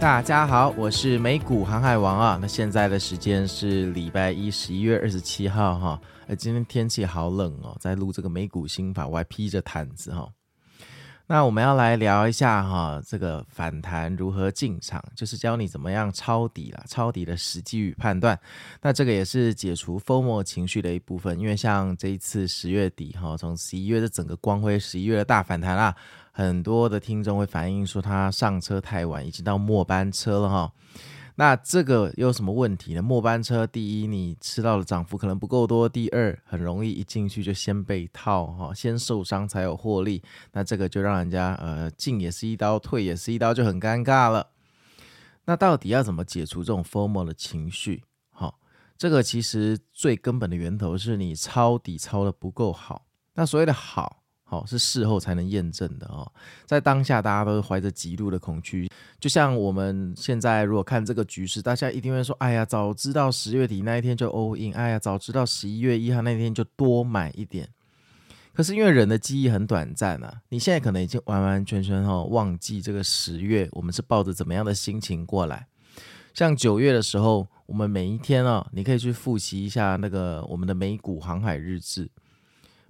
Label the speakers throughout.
Speaker 1: 大家好，我是美股航海王啊。那现在的时间是礼拜一，十一月二十七号哈。呃，今天天气好冷哦，在录这个美股心法，我还披着毯子哈。那我们要来聊一下哈，这个反弹如何进场，就是教你怎么样抄底啦，抄底的时机与判断。那这个也是解除 FOMO 情绪的一部分，因为像这一次十月底哈，从十一月的整个光辉十一月的大反弹啦。很多的听众会反映说，他上车太晚，已经到末班车了哈。那这个有什么问题呢？末班车，第一，你吃到的涨幅可能不够多；第二，很容易一进去就先被套哈，先受伤才有获利。那这个就让人家呃进也是一刀，退也是一刀，就很尴尬了。那到底要怎么解除这种 FOMO 的情绪？好，这个其实最根本的源头是你抄底抄的不够好。那所谓的好。好，是事后才能验证的哦。在当下，大家都怀着极度的恐惧，就像我们现在如果看这个局势，大家一定会说：“哎呀，早知道十月底那一天就 all in，哎呀，早知道十一月一号那天就多买一点。”可是因为人的记忆很短暂啊，你现在可能已经完完全全哈忘记这个十月我们是抱着怎么样的心情过来。像九月的时候，我们每一天啊，你可以去复习一下那个我们的美股航海日志，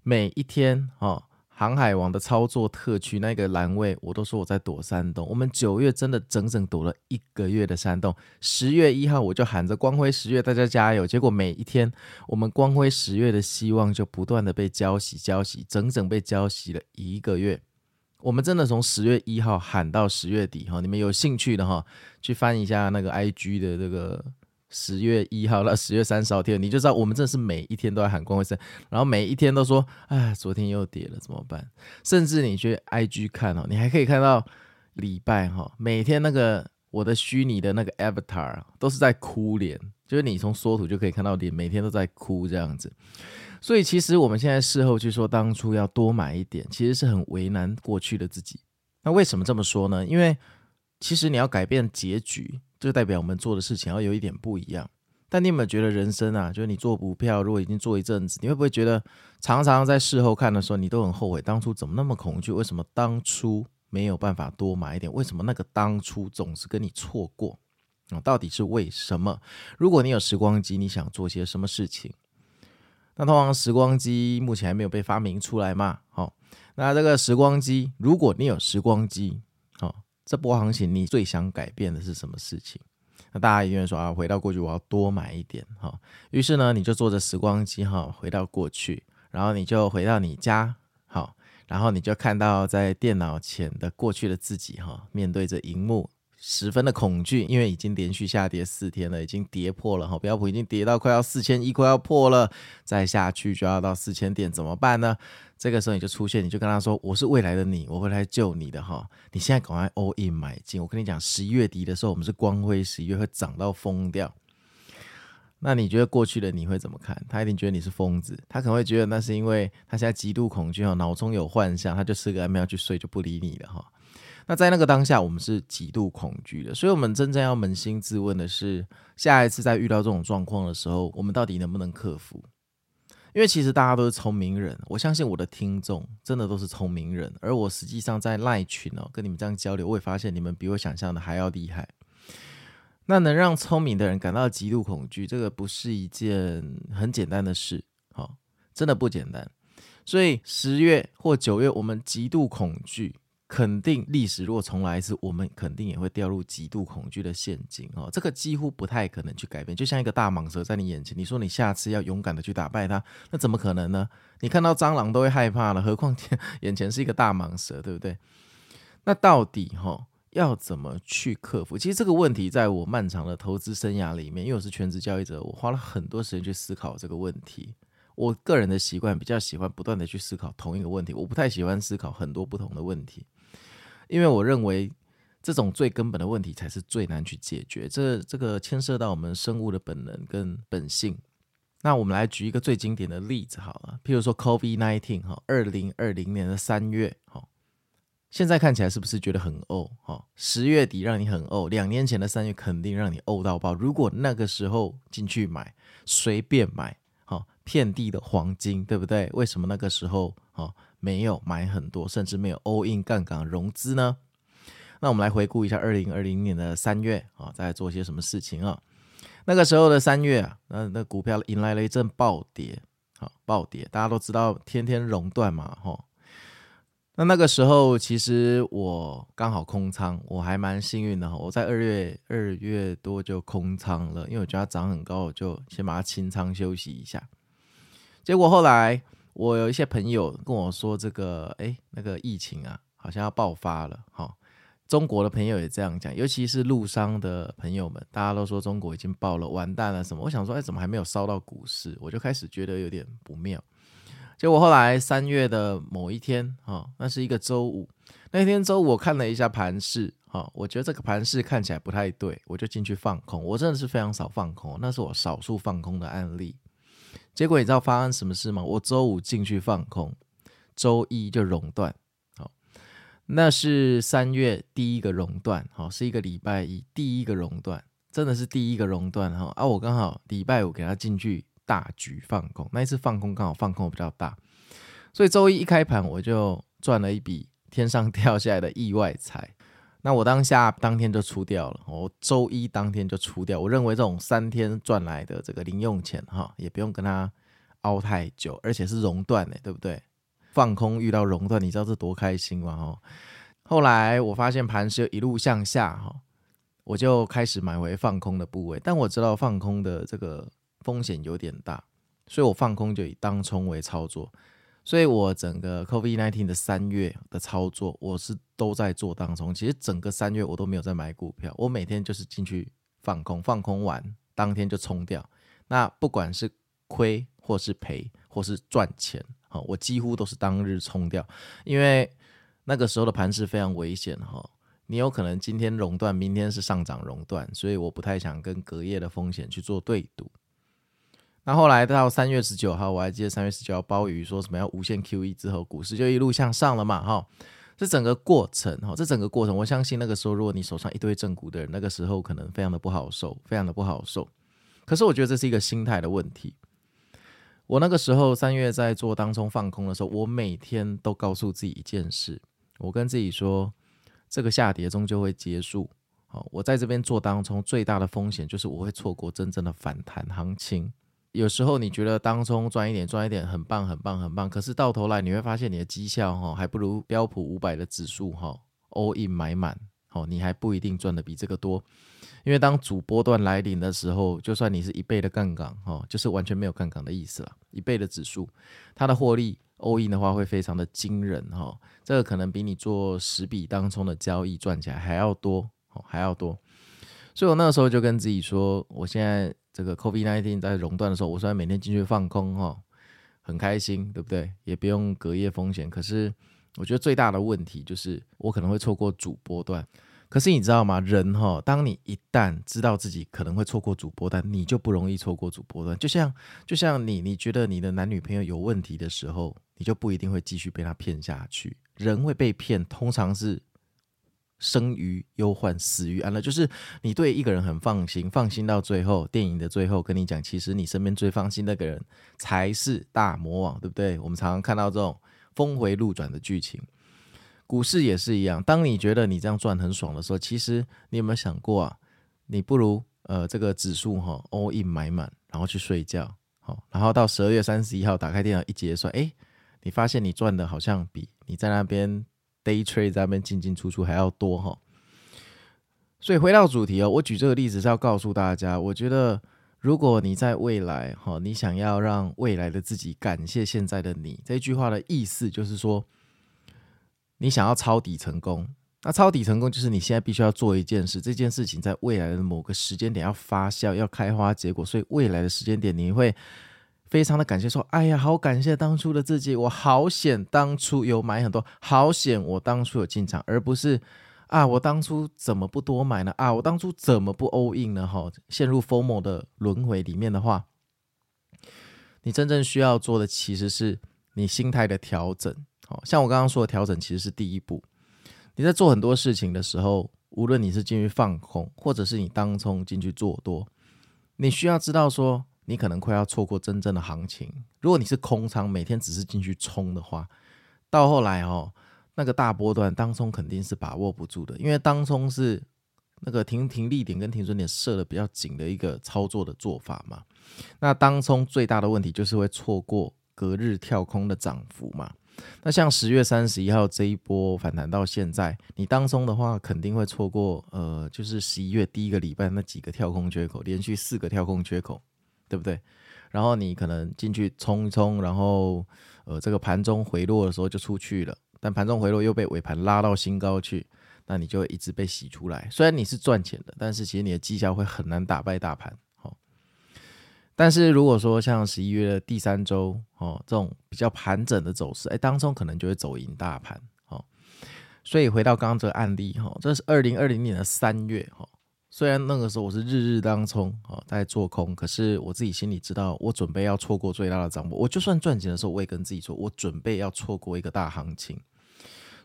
Speaker 1: 每一天哦。航海王的操作特区那个栏位，我都说我在躲山洞。我们九月真的整整躲了一个月的山洞。十月一号我就喊着光辉十月，大家加油。结果每一天，我们光辉十月的希望就不断的被浇熄、浇熄，整整被浇熄了一个月。我们真的从十月一号喊到十月底哈，你们有兴趣的哈，去翻一下那个 IG 的这个。十月一号到十月三十号天，你就知道我们真的是每一天都在喊光辉三，然后每一天都说，哎，昨天又跌了，怎么办？甚至你去 IG 看哦，你还可以看到礼拜哈，每天那个我的虚拟的那个 avatar 都是在哭脸，就是你从缩图就可以看到脸，每天都在哭这样子。所以其实我们现在事后去说当初要多买一点，其实是很为难过去的自己。那为什么这么说呢？因为其实你要改变结局。就代表我们做的事情要有一点不一样。但你有没有觉得人生啊，就是你做股票，如果已经做一阵子，你会不会觉得常常在事后看的时候，你都很后悔当初怎么那么恐惧？为什么当初没有办法多买一点？为什么那个当初总是跟你错过？啊，到底是为什么？如果你有时光机，你想做些什么事情？那通常时光机目前还没有被发明出来嘛？好，那这个时光机，如果你有时光机，这波行情，你最想改变的是什么事情？那大家一定会说啊，回到过去，我要多买一点哈。于是呢，你就坐着时光机哈，回到过去，然后你就回到你家，好，然后你就看到在电脑前的过去的自己哈，面对着荧幕。十分的恐惧，因为已经连续下跌四天了，已经跌破了哈，标普已经跌到快要四千一，快要破了，再下去就要到四千点，怎么办呢？这个时候你就出现，你就跟他说：“我是未来的你，我会来救你的哈！你现在赶快 all in 买进。我跟你讲，十一月底的时候，我们是光辉十一月会涨到疯掉。那你觉得过去的你会怎么看？他一定觉得你是疯子，他可能会觉得那是因为他现在极度恐惧哈，脑中有幻象，他就吃个安眠药去睡，就不理你了哈。那在那个当下，我们是极度恐惧的，所以我们真正要扪心自问的是，下一次在遇到这种状况的时候，我们到底能不能克服？因为其实大家都是聪明人，我相信我的听众真的都是聪明人，而我实际上在赖群哦，跟你们这样交流，我也发现你们比我想象的还要厉害。那能让聪明的人感到极度恐惧，这个不是一件很简单的事，好，真的不简单。所以十月或九月，我们极度恐惧。肯定历史如果重来一次，我们肯定也会掉入极度恐惧的陷阱哦。这个几乎不太可能去改变，就像一个大蟒蛇在你眼前，你说你下次要勇敢的去打败它，那怎么可能呢？你看到蟑螂都会害怕了，何况眼前是一个大蟒蛇，对不对？那到底哈要怎么去克服？其实这个问题在我漫长的投资生涯里面，因为我是全职交易者，我花了很多时间去思考这个问题。我个人的习惯比较喜欢不断的去思考同一个问题，我不太喜欢思考很多不同的问题。因为我认为这种最根本的问题才是最难去解决，这这个牵涉到我们生物的本能跟本性。那我们来举一个最经典的例子好了，譬如说 COVID-19 哈，二零二零年的三月哈，现在看起来是不是觉得很呕哈？十月底让你很呕，两年前的三月肯定让你呕到爆。如果那个时候进去买，随便买，哈，遍地的黄金，对不对？为什么那个时候哈？没有买很多，甚至没有 all in 杠杆融资呢？那我们来回顾一下二零二零年的三月啊，在做些什么事情啊？那个时候的三月啊，那那股票迎来了一阵暴跌，好暴跌，大家都知道天天熔断嘛，哈。那那个时候其实我刚好空仓，我还蛮幸运的哈，我在二月二月多就空仓了，因为我觉得它涨很高，我就先把它清仓休息一下。结果后来。我有一些朋友跟我说，这个哎，那个疫情啊，好像要爆发了。哈，中国的朋友也这样讲，尤其是陆商的朋友们，大家都说中国已经爆了，完蛋了什么。我想说，哎，怎么还没有烧到股市？我就开始觉得有点不妙。结果后来三月的某一天，哈，那是一个周五，那天周五我看了一下盘势，哈，我觉得这个盘势看起来不太对，我就进去放空。我真的是非常少放空，那是我少数放空的案例。结果你知道发生什么事吗？我周五进去放空，周一就熔断，好，那是三月第一个熔断，好，是一个礼拜一第一个熔断，真的是第一个熔断哈啊！我刚好礼拜五给他进去大举放空，那一次放空刚好放空比较大，所以周一一开盘我就赚了一笔天上掉下来的意外财。那我当下当天就出掉了，我周一当天就出掉。我认为这种三天赚来的这个零用钱哈，也不用跟他熬太久，而且是熔断的，对不对？放空遇到熔断，你知道这多开心吗？哈。后来我发现盘势一路向下哈，我就开始买回放空的部位，但我知道放空的这个风险有点大，所以我放空就以当冲为操作。所以我整个 COVID-19 的三月的操作，我是都在做当中。其实整个三月我都没有在买股票，我每天就是进去放空，放空完当天就冲掉。那不管是亏或是赔或是赚钱，哈，我几乎都是当日冲掉，因为那个时候的盘势非常危险，哈，你有可能今天熔断，明天是上涨熔断，所以我不太想跟隔夜的风险去做对赌。那后来到三月十九号，我还记得三月十九号鲍鱼说什么要无限 QE 之后，股市就一路向上了嘛，哈。这整个过程，哈，这整个过程，我相信那个时候，如果你手上一堆正股的人，那个时候可能非常的不好受，非常的不好受。可是我觉得这是一个心态的问题。我那个时候三月在做当中放空的时候，我每天都告诉自己一件事，我跟自己说，这个下跌终究会结束。好，我在这边做当中最大的风险就是我会错过真正的反弹行情。有时候你觉得当冲赚一点赚一点很棒很棒很棒，可是到头来你会发现你的绩效哈还不如标普五百的指数哈 all in 买满，哦，你还不一定赚的比这个多，因为当主波段来临的时候，就算你是一倍的杠杆哈，就是完全没有杠杆的意思了，一倍的指数，它的获利 all in 的话会非常的惊人哈，这个可能比你做十笔当冲的交易赚起来还要多哦，还要多，所以我那个时候就跟自己说，我现在。这个 COVID-19 在熔断的时候，我虽然每天进去放空哈，很开心，对不对？也不用隔夜风险。可是我觉得最大的问题就是我可能会错过主波段。可是你知道吗？人哈，当你一旦知道自己可能会错过主波段，你就不容易错过主波段。就像就像你，你觉得你的男女朋友有问题的时候，你就不一定会继续被他骗下去。人会被骗，通常是生于忧患，死于安乐。就是你对一个人很放心，放心到最后，电影的最后跟你讲，其实你身边最放心那个人才是大魔王，对不对？我们常常看到这种峰回路转的剧情，股市也是一样。当你觉得你这样赚很爽的时候，其实你有没有想过啊？你不如呃这个指数哈 all in 买满，然后去睡觉，好，然后到十二月三十一号打开电脑一结算，哎，你发现你赚的好像比你在那边。Day trade 在那边进进出出还要多哈，所以回到主题哦，我举这个例子是要告诉大家，我觉得如果你在未来哈，你想要让未来的自己感谢现在的你，这句话的意思就是说，你想要抄底成功，那抄底成功就是你现在必须要做一件事，这件事情在未来的某个时间点要发酵，要开花结果，所以未来的时间点你会。非常的感谢，说，哎呀，好感谢当初的自己，我好险当初有买很多，好险我当初有进场，而不是啊，我当初怎么不多买呢？啊，我当初怎么不 all in 呢？哈，陷入 FOMO 的轮回里面的话，你真正需要做的其实是你心态的调整。好，像我刚刚说的调整，其实是第一步。你在做很多事情的时候，无论你是进去放空，或者是你当冲进去做多，你需要知道说。你可能快要错过真正的行情。如果你是空仓，每天只是进去冲的话，到后来哦，那个大波段当冲肯定是把握不住的，因为当冲是那个停停利点跟停损点设的比较紧的一个操作的做法嘛。那当冲最大的问题就是会错过隔日跳空的涨幅嘛。那像十月三十一号这一波反弹到现在，你当冲的话肯定会错过呃，就是十一月第一个礼拜那几个跳空缺口，连续四个跳空缺口。对不对？然后你可能进去冲一冲，然后呃，这个盘中回落的时候就出去了，但盘中回落又被尾盘拉到新高去，那你就一直被洗出来。虽然你是赚钱的，但是其实你的绩效会很难打败大盘。哦，但是如果说像十一月的第三周哦，这种比较盘整的走势，哎，当中可能就会走赢大盘。哦，所以回到刚刚这个案例，哈、哦，这是二零二零年的三月，哈、虽然那个时候我是日日当冲啊，在做空，可是我自己心里知道，我准备要错过最大的涨幅。我就算赚钱的时候，我也跟自己说，我准备要错过一个大行情。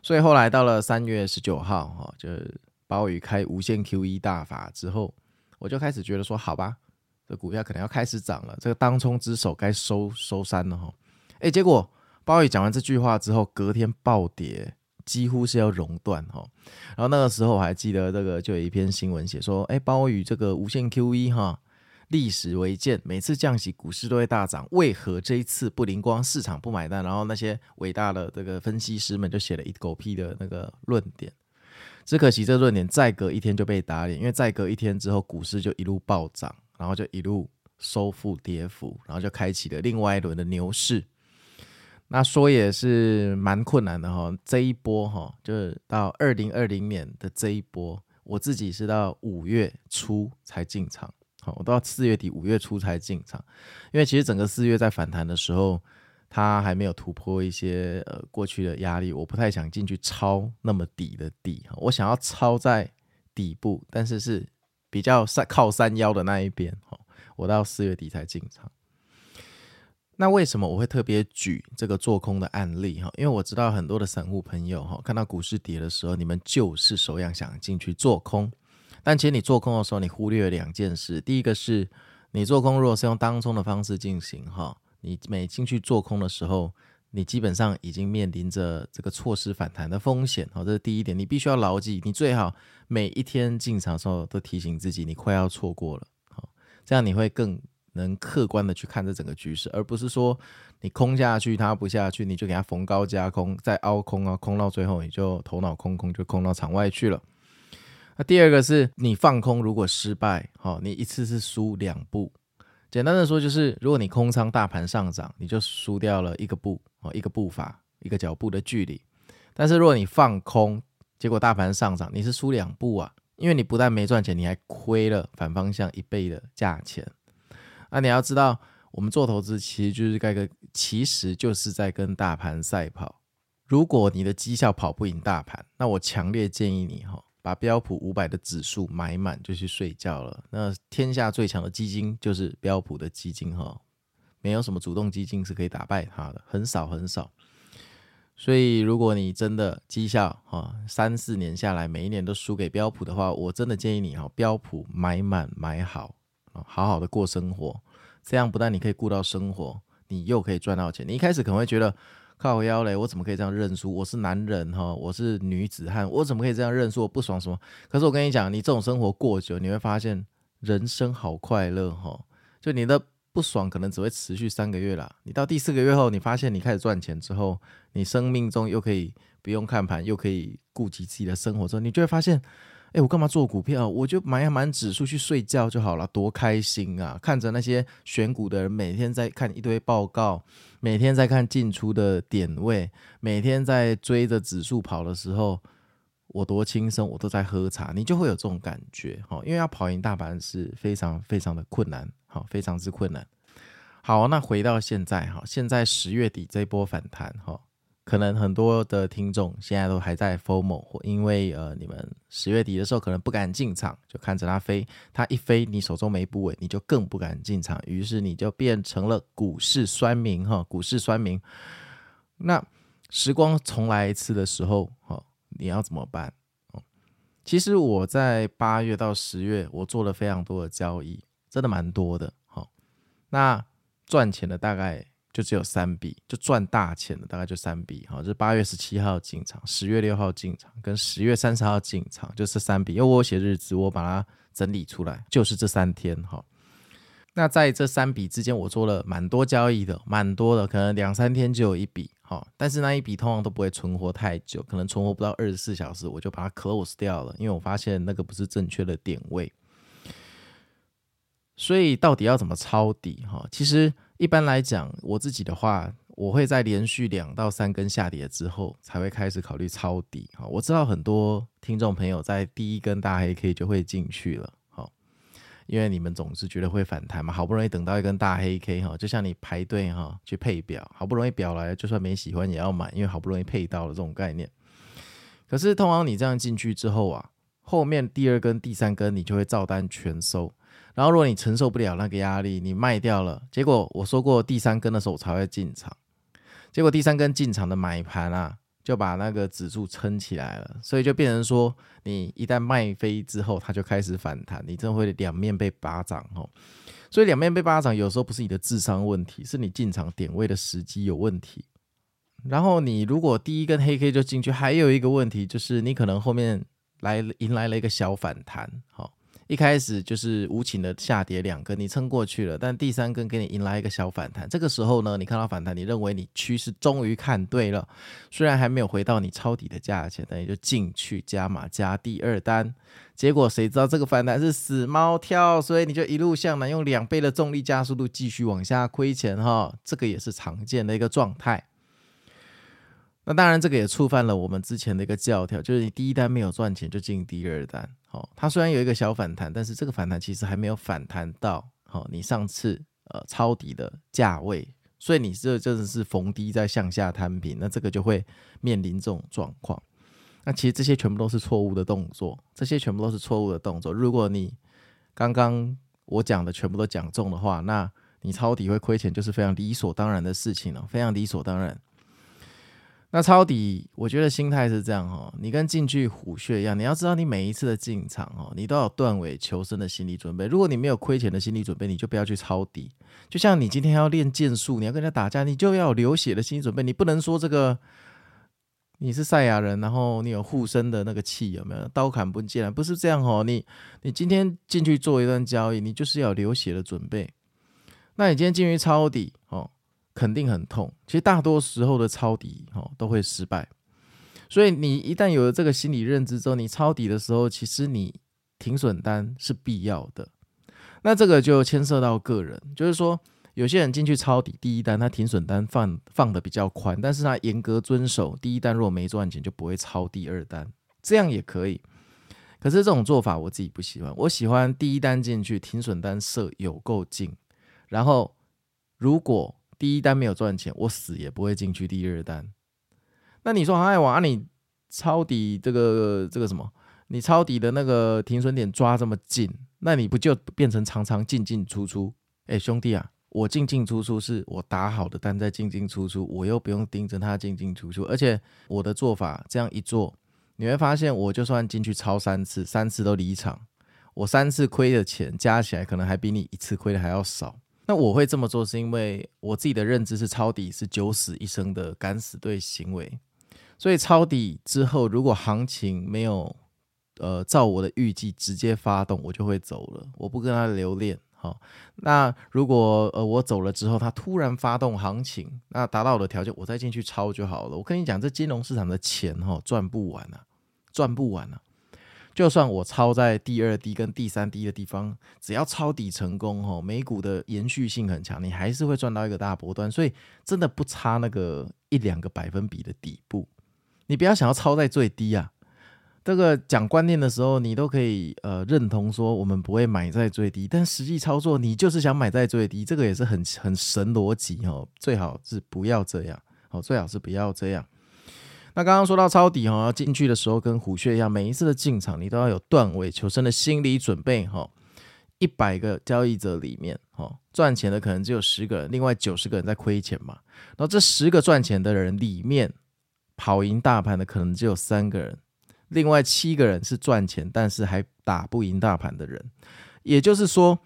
Speaker 1: 所以后来到了三月十九号，哈，就是鲍宇开无限 QE 大法之后，我就开始觉得说，好吧，这股票可能要开始涨了，这个当冲之手该收收山了哈。哎，结果鲍宇讲完这句话之后，隔天暴跌。几乎是要熔断哈，然后那个时候我还记得这个就有一篇新闻写说，哎，鲍尔这个无限 QE 哈，历史为鉴，每次降息股市都会大涨，为何这一次不灵光，市场不买单？然后那些伟大的这个分析师们就写了一狗屁的那个论点，只可惜这论点再隔一天就被打脸，因为再隔一天之后股市就一路暴涨，然后就一路收复跌幅，然后就开启了另外一轮的牛市。那说也是蛮困难的哈，这一波哈，就是到二零二零年的这一波，我自己是到五月初才进场，好，我到四月底五月初才进场，因为其实整个四月在反弹的时候，它还没有突破一些呃过去的压力，我不太想进去抄那么底的底，我想要抄在底部，但是是比较山靠山腰的那一边，我到四月底才进场。那为什么我会特别举这个做空的案例哈？因为我知道很多的散户朋友哈，看到股市跌的时候，你们就是首要想进去做空。但其实你做空的时候，你忽略了两件事。第一个是，你做空如果是用当冲的方式进行哈，你每进去做空的时候，你基本上已经面临着这个错失反弹的风险。哈，这是第一点，你必须要牢记。你最好每一天进场的时候都提醒自己，你快要错过了。好，这样你会更。能客观的去看这整个局势，而不是说你空下去，它不下去，你就给它逢高加空，再凹空啊，空到最后你就头脑空空，就空到场外去了。那第二个是你放空如果失败，好，你一次是输两步。简单的说就是，如果你空仓大盘上涨，你就输掉了一个步，哦，一个步伐，一个脚步的距离。但是如果你放空，结果大盘上涨，你是输两步啊，因为你不但没赚钱，你还亏了反方向一倍的价钱。那你要知道，我们做投资其实就是该个，其实就是在跟大盘赛跑。如果你的绩效跑不赢大盘，那我强烈建议你哈，把标普五百的指数买满就去睡觉了。那天下最强的基金就是标普的基金哈，没有什么主动基金是可以打败它的，很少很少。所以如果你真的绩效哈三四年下来每一年都输给标普的话，我真的建议你哈标普买满买好，好好的过生活。这样不但你可以顾到生活，你又可以赚到钱。你一开始可能会觉得靠腰嘞，我怎么可以这样认输？我是男人哈，我是女子汉，我怎么可以这样认输？我不爽什么？可是我跟你讲，你这种生活过久，你会发现人生好快乐哈。就你的不爽可能只会持续三个月啦，你到第四个月后，你发现你开始赚钱之后，你生命中又可以不用看盘，又可以顾及自己的生活之后，你就会发现。哎，我干嘛做股票？我就买一买指数去睡觉就好了，多开心啊！看着那些选股的人每天在看一堆报告，每天在看进出的点位，每天在追着指数跑的时候，我多轻松！我都在喝茶，你就会有这种感觉。哈，因为要跑赢大盘是非常非常的困难，好，非常之困难。好，那回到现在哈，现在十月底这波反弹哈。可能很多的听众现在都还在 FOMO，因为呃，你们十月底的时候可能不敢进场，就看着它飞，它一飞，你手中没部位，你就更不敢进场，于是你就变成了股市酸民哈，股市酸民。那时光重来一次的时候，哈，你要怎么办？其实我在八月到十月，我做了非常多的交易，真的蛮多的，哈。那赚钱的大概。就只有三笔，就赚大钱的大概就三笔，好，就是八月十七号进场，十月六号进场，跟十月三十号进场，就是三笔。因为我写日子，我把它整理出来，就是这三天，哈。那在这三笔之间，我做了蛮多交易的，蛮多的，可能两三天就有一笔，哈。但是那一笔通常都不会存活太久，可能存活不到二十四小时，我就把它 close 掉了，因为我发现那个不是正确的点位。所以到底要怎么抄底？哈，其实。一般来讲，我自己的话，我会在连续两到三根下跌之后，才会开始考虑抄底。好，我知道很多听众朋友在第一根大黑 K 就会进去了，好，因为你们总是觉得会反弹嘛，好不容易等到一根大黑 K 哈，就像你排队哈去配表，好不容易表来，就算没喜欢也要买，因为好不容易配到了这种概念。可是通常你这样进去之后啊，后面第二根、第三根你就会照单全收。然后，如果你承受不了那个压力，你卖掉了，结果我说过第三根的时候才会进场，结果第三根进场的买盘啊，就把那个指数撑起来了，所以就变成说，你一旦卖飞之后，它就开始反弹，你真会两面被巴掌哦。所以两面被巴掌，有时候不是你的智商问题，是你进场点位的时机有问题。然后你如果第一根黑 K 就进去，还有一个问题就是你可能后面来迎来了一个小反弹，好。一开始就是无情的下跌两根，你撑过去了，但第三根给你迎来一个小反弹。这个时候呢，你看到反弹，你认为你趋势终于看对了，虽然还没有回到你抄底的价钱，但你就进去加码加第二单。结果谁知道这个反弹是死猫跳，所以你就一路向南，用两倍的重力加速度继续往下亏钱哈。这个也是常见的一个状态。那当然，这个也触犯了我们之前的一个教条，就是你第一单没有赚钱就进第二单。好，它虽然有一个小反弹，但是这个反弹其实还没有反弹到好你上次呃抄底的价位，所以你这真的是逢低在向下摊平，那这个就会面临这种状况。那其实这些全部都是错误的动作，这些全部都是错误的动作。如果你刚刚我讲的全部都讲中的话，那你抄底会亏钱，就是非常理所当然的事情了，非常理所当然。那抄底，我觉得心态是这样哈，你跟进去虎穴一样，你要知道你每一次的进场哦，你都有断尾求生的心理准备。如果你没有亏钱的心理准备，你就不要去抄底。就像你今天要练剑术，你要跟人家打架，你就要有流血的心理准备。你不能说这个你是赛亚人，然后你有护身的那个气有没有？刀砍不见，不是这样哦。你你今天进去做一段交易，你就是要流血的准备。那你今天进去抄底哦。肯定很痛，其实大多时候的抄底哦都会失败，所以你一旦有了这个心理认知之后，你抄底的时候，其实你停损单是必要的。那这个就牵涉到个人，就是说有些人进去抄底第一单，他停损单放放的比较宽，但是他严格遵守第一单，如果没赚钱就不会抄第二单，这样也可以。可是这种做法我自己不喜欢，我喜欢第一单进去停损单设有够近，然后如果第一单没有赚钱，我死也不会进去第二单。那你说航海王啊，你抄底这个这个什么？你抄底的那个停损点抓这么近，那你不就变成常常进进出出？哎，兄弟啊，我进进出出是我打好的单在进进出出，我又不用盯着它进进出出，而且我的做法这样一做，你会发现我就算进去抄三次，三次都离场，我三次亏的钱加起来可能还比你一次亏的还要少。那我会这么做是因为我自己的认知是抄底是九死一生的敢死队行为，所以抄底之后如果行情没有。呃，照我的预计直接发动，我就会走了，我不跟他留恋。好，那如果呃我走了之后，他突然发动行情，那达到我的条件，我再进去抄就好了。我跟你讲，这金融市场的钱哈赚不完啊，赚不完啊。就算我抄在第二低跟第三低的地方，只要抄底成功哈，美股的延续性很强，你还是会赚到一个大波段。所以真的不差那个一两个百分比的底部，你不要想要抄在最低啊。这个讲观念的时候，你都可以呃认同说我们不会买在最低，但实际操作你就是想买在最低，这个也是很很神逻辑哦。最好是不要这样哦，最好是不要这样。那刚刚说到抄底哈，要进去的时候跟虎穴一样，每一次的进场你都要有断尾求生的心理准备哈。一百个交易者里面哈，赚钱的可能只有十个人，另外九十个人在亏钱嘛。然后这十个赚钱的人里面，跑赢大盘的可能只有三个人。另外七个人是赚钱，但是还打不赢大盘的人，也就是说，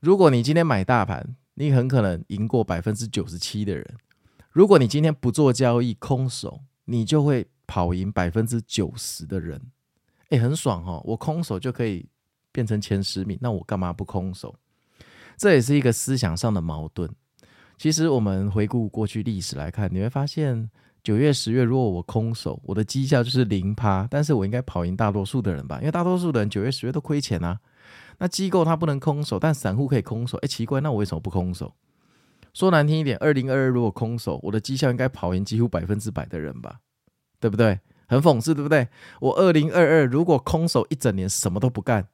Speaker 1: 如果你今天买大盘，你很可能赢过百分之九十七的人；如果你今天不做交易，空手，你就会跑赢百分之九十的人。哎，很爽哦！我空手就可以变成前十名，那我干嘛不空手？这也是一个思想上的矛盾。其实我们回顾过去历史来看，你会发现。九月、十月，如果我空手，我的绩效就是零趴，但是我应该跑赢大多数的人吧？因为大多数的人九月、十月都亏钱啊。那机构它不能空手，但散户可以空手。哎，奇怪，那我为什么不空手？说难听一点，二零二二如果空手，我的绩效应该跑赢几乎百分之百的人吧？对不对？很讽刺，对不对？我二零二二如果空手一整年什么都不干，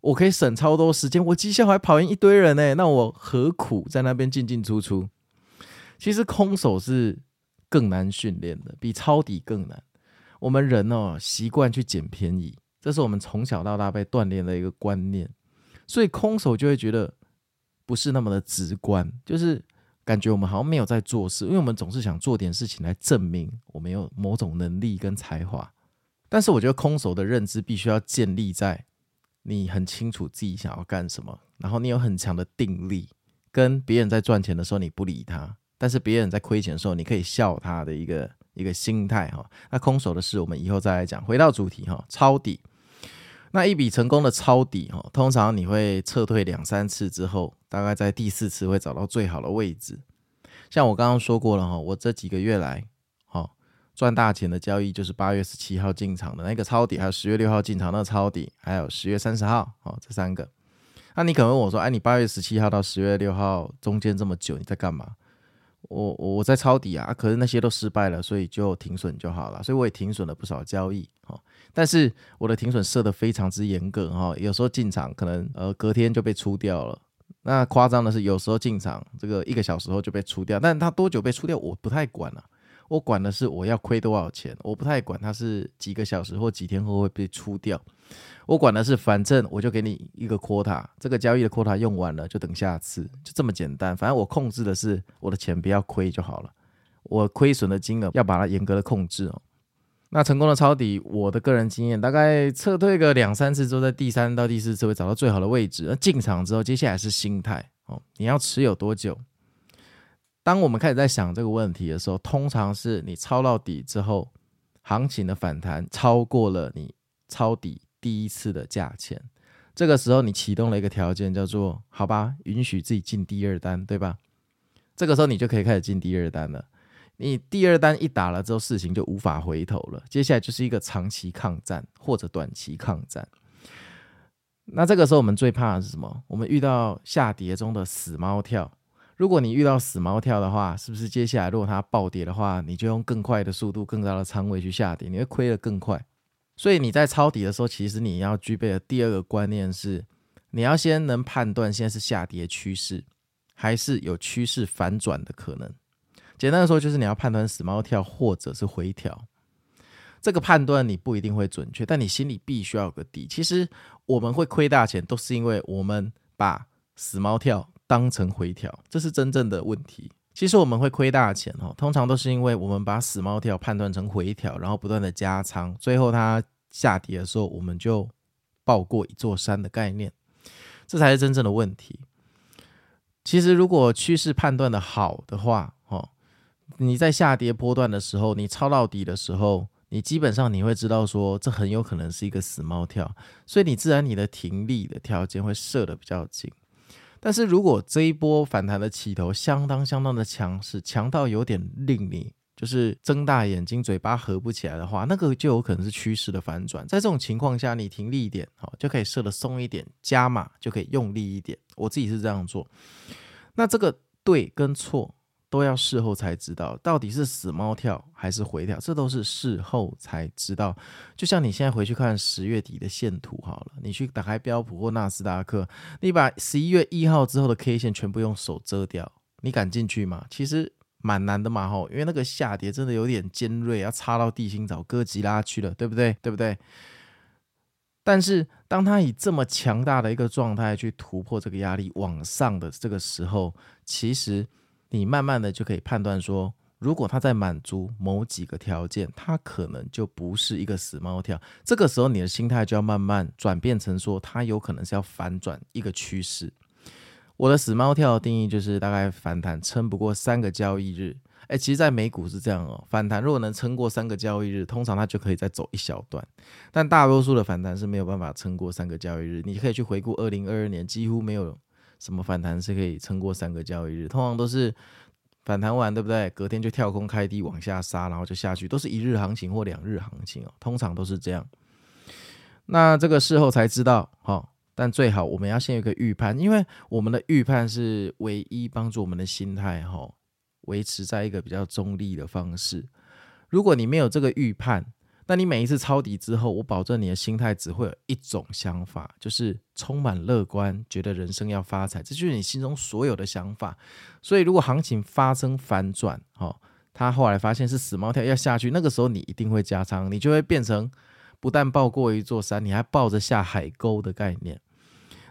Speaker 1: 我可以省超多时间，我绩效还跑赢一堆人呢。那我何苦在那边进进出出？其实空手是。更难训练的，比抄底更难。我们人哦，习惯去捡便宜，这是我们从小到大被锻炼的一个观念，所以空手就会觉得不是那么的直观，就是感觉我们好像没有在做事，因为我们总是想做点事情来证明我们有某种能力跟才华。但是我觉得空手的认知必须要建立在你很清楚自己想要干什么，然后你有很强的定力，跟别人在赚钱的时候你不理他。但是别人在亏钱的时候，你可以笑他的一个一个心态哈。那空手的事，我们以后再来讲。回到主题哈，抄底。那一笔成功的抄底哈，通常你会撤退两三次之后，大概在第四次会找到最好的位置。像我刚刚说过了哈，我这几个月来，好赚大钱的交易就是八月十七号进场的那个抄底，还有十月六号进场那个抄底，还有十月三十号，好这三个。那你可能问我说，哎，你八月十七号到十月六号中间这么久，你在干嘛？我我在抄底啊，可是那些都失败了，所以就停损就好了。所以我也停损了不少交易哈，但是我的停损设得非常之严格哈，有时候进场可能呃隔天就被出掉了。那夸张的是有时候进场这个一个小时后就被出掉，但他多久被出掉我不太管了，我管的是我要亏多少钱，我不太管它是几个小时或几天后会被出掉。我管的是，反正我就给你一个 quota，这个交易的 quota 用完了就等下次，就这么简单。反正我控制的是我的钱不要亏就好了，我亏损的金额要把它严格的控制哦。那成功的抄底，我的个人经验大概撤退个两三次之后，在第三到第四次会找到最好的位置。那进场之后，接下来是心态哦，你要持有多久？当我们开始在想这个问题的时候，通常是你抄到底之后，行情的反弹超过了你抄底。第一次的价钱，这个时候你启动了一个条件，叫做“好吧，允许自己进第二单”，对吧？这个时候你就可以开始进第二单了。你第二单一打了之后，事情就无法回头了。接下来就是一个长期抗战或者短期抗战。那这个时候我们最怕的是什么？我们遇到下跌中的死猫跳。如果你遇到死猫跳的话，是不是接下来如果它暴跌的话，你就用更快的速度、更高的仓位去下跌，你会亏得更快。所以你在抄底的时候，其实你要具备的第二个观念是，你要先能判断现在是下跌趋势，还是有趋势反转的可能。简单的说，就是你要判断死猫跳或者是回调。这个判断你不一定会准确，但你心里必须要有个底。其实我们会亏大钱，都是因为我们把死猫跳当成回调，这是真正的问题。其实我们会亏大钱哦，通常都是因为我们把死猫跳判断成回调，然后不断的加仓，最后它下跌的时候，我们就抱过一座山的概念，这才是真正的问题。其实如果趋势判断的好的话，哦，你在下跌波段的时候，你抄到底的时候。你基本上你会知道说，这很有可能是一个死猫跳，所以你自然你的停利的条件会设的比较紧。但是如果这一波反弹的起头相当相当的强势，强到有点令你就是睁大眼睛嘴巴合不起来的话，那个就有可能是趋势的反转。在这种情况下，你停力一点，好就可以设得松一点，加码就可以用力一点。我自己是这样做。那这个对跟错？都要事后才知道，到底是死猫跳还是回调，这都是事后才知道。就像你现在回去看十月底的线图好了，你去打开标普或纳斯达克，你把十一月一号之后的 K 线全部用手遮掉，你敢进去吗？其实蛮难的嘛，吼，因为那个下跌真的有点尖锐，要插到地心找哥吉拉去了，对不对？对不对？但是当它以这么强大的一个状态去突破这个压力往上的这个时候，其实。你慢慢的就可以判断说，如果它在满足某几个条件，它可能就不是一个死猫跳。这个时候，你的心态就要慢慢转变成说，它有可能是要反转一个趋势。我的死猫跳的定义就是大概反弹撑不过三个交易日。诶，其实，在美股是这样哦，反弹如果能撑过三个交易日，通常它就可以再走一小段。但大多数的反弹是没有办法撑过三个交易日。你可以去回顾二零二二年，几乎没有。什么反弹是可以撑过三个交易日？通常都是反弹完，对不对？隔天就跳空开低往下杀，然后就下去，都是一日行情或两日行情哦。通常都是这样。那这个事后才知道，哈。但最好我们要先有一个预判，因为我们的预判是唯一帮助我们的心态哈维持在一个比较中立的方式。如果你没有这个预判，那你每一次抄底之后，我保证你的心态只会有一种想法，就是充满乐观，觉得人生要发财，这就是你心中所有的想法。所以，如果行情发生反转，哦，他后来发现是死猫跳要下去，那个时候你一定会加仓，你就会变成不但抱过一座山，你还抱着下海沟的概念。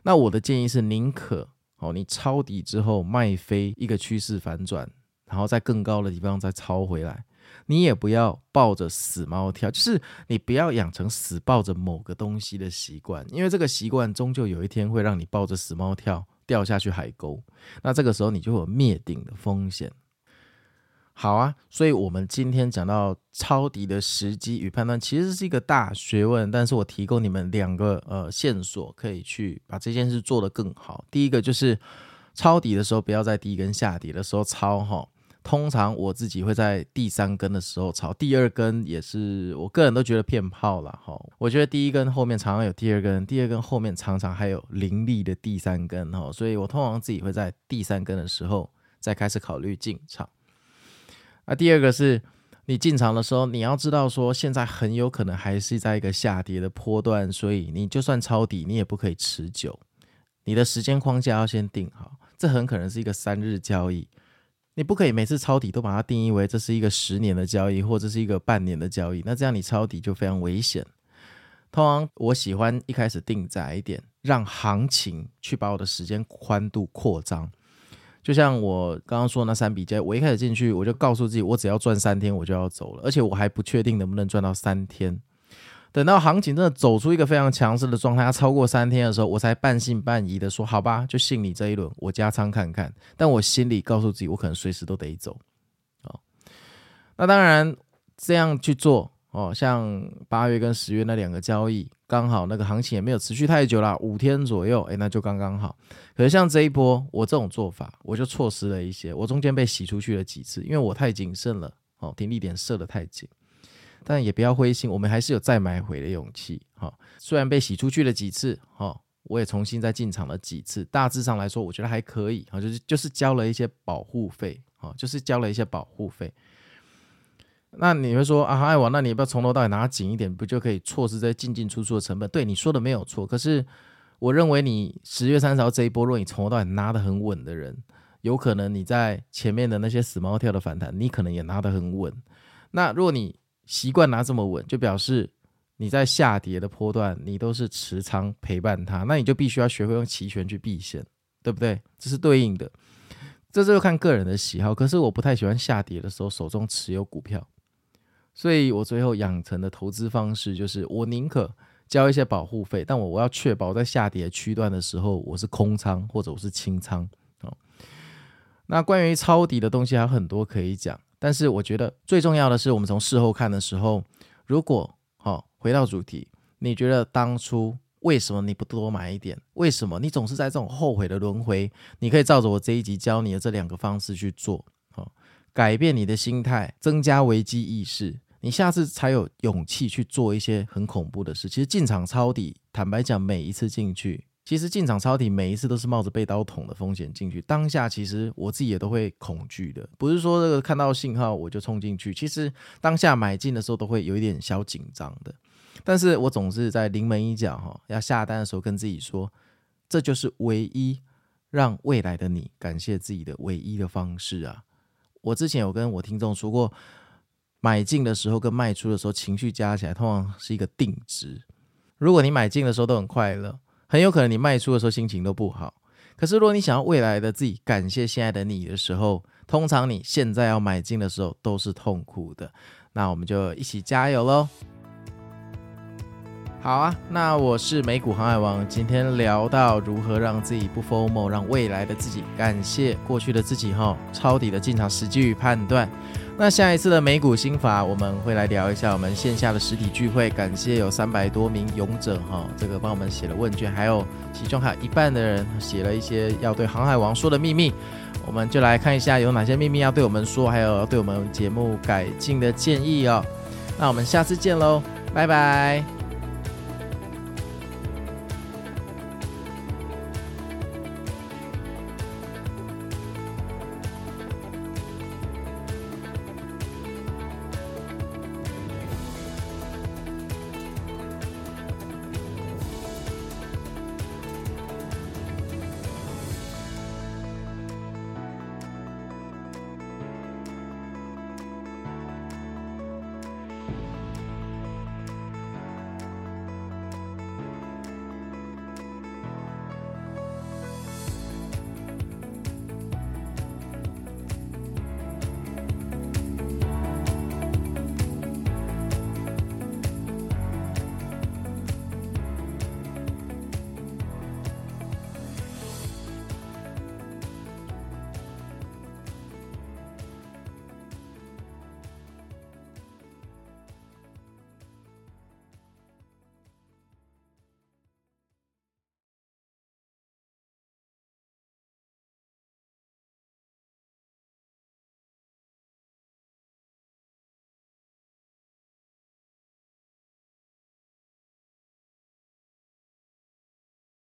Speaker 1: 那我的建议是，宁可哦，你抄底之后卖飞一个趋势反转，然后在更高的地方再抄回来。你也不要抱着死猫跳，就是你不要养成死抱着某个东西的习惯，因为这个习惯终究有一天会让你抱着死猫跳掉下去海沟，那这个时候你就有灭顶的风险。好啊，所以我们今天讲到抄底的时机与判断，其实是一个大学问，但是我提供你们两个呃线索，可以去把这件事做得更好。第一个就是抄底的时候，不要在第一根下跌的时候抄哈。通常我自己会在第三根的时候抄，第二根也是我个人都觉得骗炮了哈。我觉得第一根后面常常有第二根，第二根后面常常还有凌厉的第三根哈，所以我通常自己会在第三根的时候再开始考虑进场。那第二个是你进场的时候，你要知道说现在很有可能还是在一个下跌的波段，所以你就算抄底，你也不可以持久，你的时间框架要先定好，这很可能是一个三日交易。你不可以每次抄底都把它定义为这是一个十年的交易，或者是一个半年的交易，那这样你抄底就非常危险。通常我喜欢一开始定窄一点，让行情去把我的时间宽度扩张。就像我刚刚说那三笔交易，我一开始进去我就告诉自己，我只要赚三天我就要走了，而且我还不确定能不能赚到三天。等到行情真的走出一个非常强势的状态，它超过三天的时候，我才半信半疑的说：“好吧，就信你这一轮，我加仓看看。”但我心里告诉自己，我可能随时都得走。哦，那当然这样去做哦，像八月跟十月那两个交易，刚好那个行情也没有持续太久啦，五天左右，诶，那就刚刚好。可是像这一波，我这种做法，我就错失了一些，我中间被洗出去了几次，因为我太谨慎了，哦，停利点设得太紧。但也不要灰心，我们还是有再买回的勇气。哈，虽然被洗出去了几次，哈，我也重新再进场了几次。大致上来说，我觉得还可以。哈，就是就是交了一些保护费，哈，就是交了一些保护费。那你会说啊，航海王，那你要不要从头到尾拿紧一点，不就可以错失这进进出出的成本？对，你说的没有错。可是我认为你十月三十号这一波，如果你从头到尾拿得很稳的人，有可能你在前面的那些死猫跳的反弹，你可能也拿得很稳。那如果你习惯拿这么稳，就表示你在下跌的波段，你都是持仓陪伴它，那你就必须要学会用期权去避险对不对？这是对应的，这就看个人的喜好。可是我不太喜欢下跌的时候手中持有股票，所以我最后养成的投资方式就是，我宁可交一些保护费，但我我要确保在下跌区段的时候我是空仓或者我是清仓。哦，那关于抄底的东西还有很多可以讲，但是我觉得最重要的是，我们从事后看的时候，如果好，回到主题，你觉得当初为什么你不多买一点？为什么你总是在这种后悔的轮回？你可以照着我这一集教你的这两个方式去做，改变你的心态，增加危机意识。你下次才有勇气去做一些很恐怖的事。其实进场抄底，坦白讲，每一次进去，其实进场抄底每一次都是冒着被刀捅的风险进去。当下其实我自己也都会恐惧的，不是说这个看到信号我就冲进去。其实当下买进的时候都会有一点小紧张的。但是我总是在临门一脚哈，要下单的时候跟自己说，这就是唯一让未来的你感谢自己的唯一的方式啊！我之前有跟我听众说过。买进的时候跟卖出的时候情绪加起来通常是一个定值。如果你买进的时候都很快乐，很有可能你卖出的时候心情都不好。可是如果你想要未来的自己感谢现在的你的时候，通常你现在要买进的时候都是痛苦的。那我们就一起加油喽！好啊，那我是美股航海王，今天聊到如何让自己不 formal，让未来的自己感谢过去的自己哈，抄底的进场时机与判断。那下一次的美股心法，我们会来聊一下我们线下的实体聚会。感谢有三百多名勇者哈，这个帮我们写了问卷，还有其中还有一半的人写了一些要对航海王说的秘密。我们就来看一下有哪些秘密要对我们说，还有对我们节目改进的建议哦。那我们下次见喽，拜拜。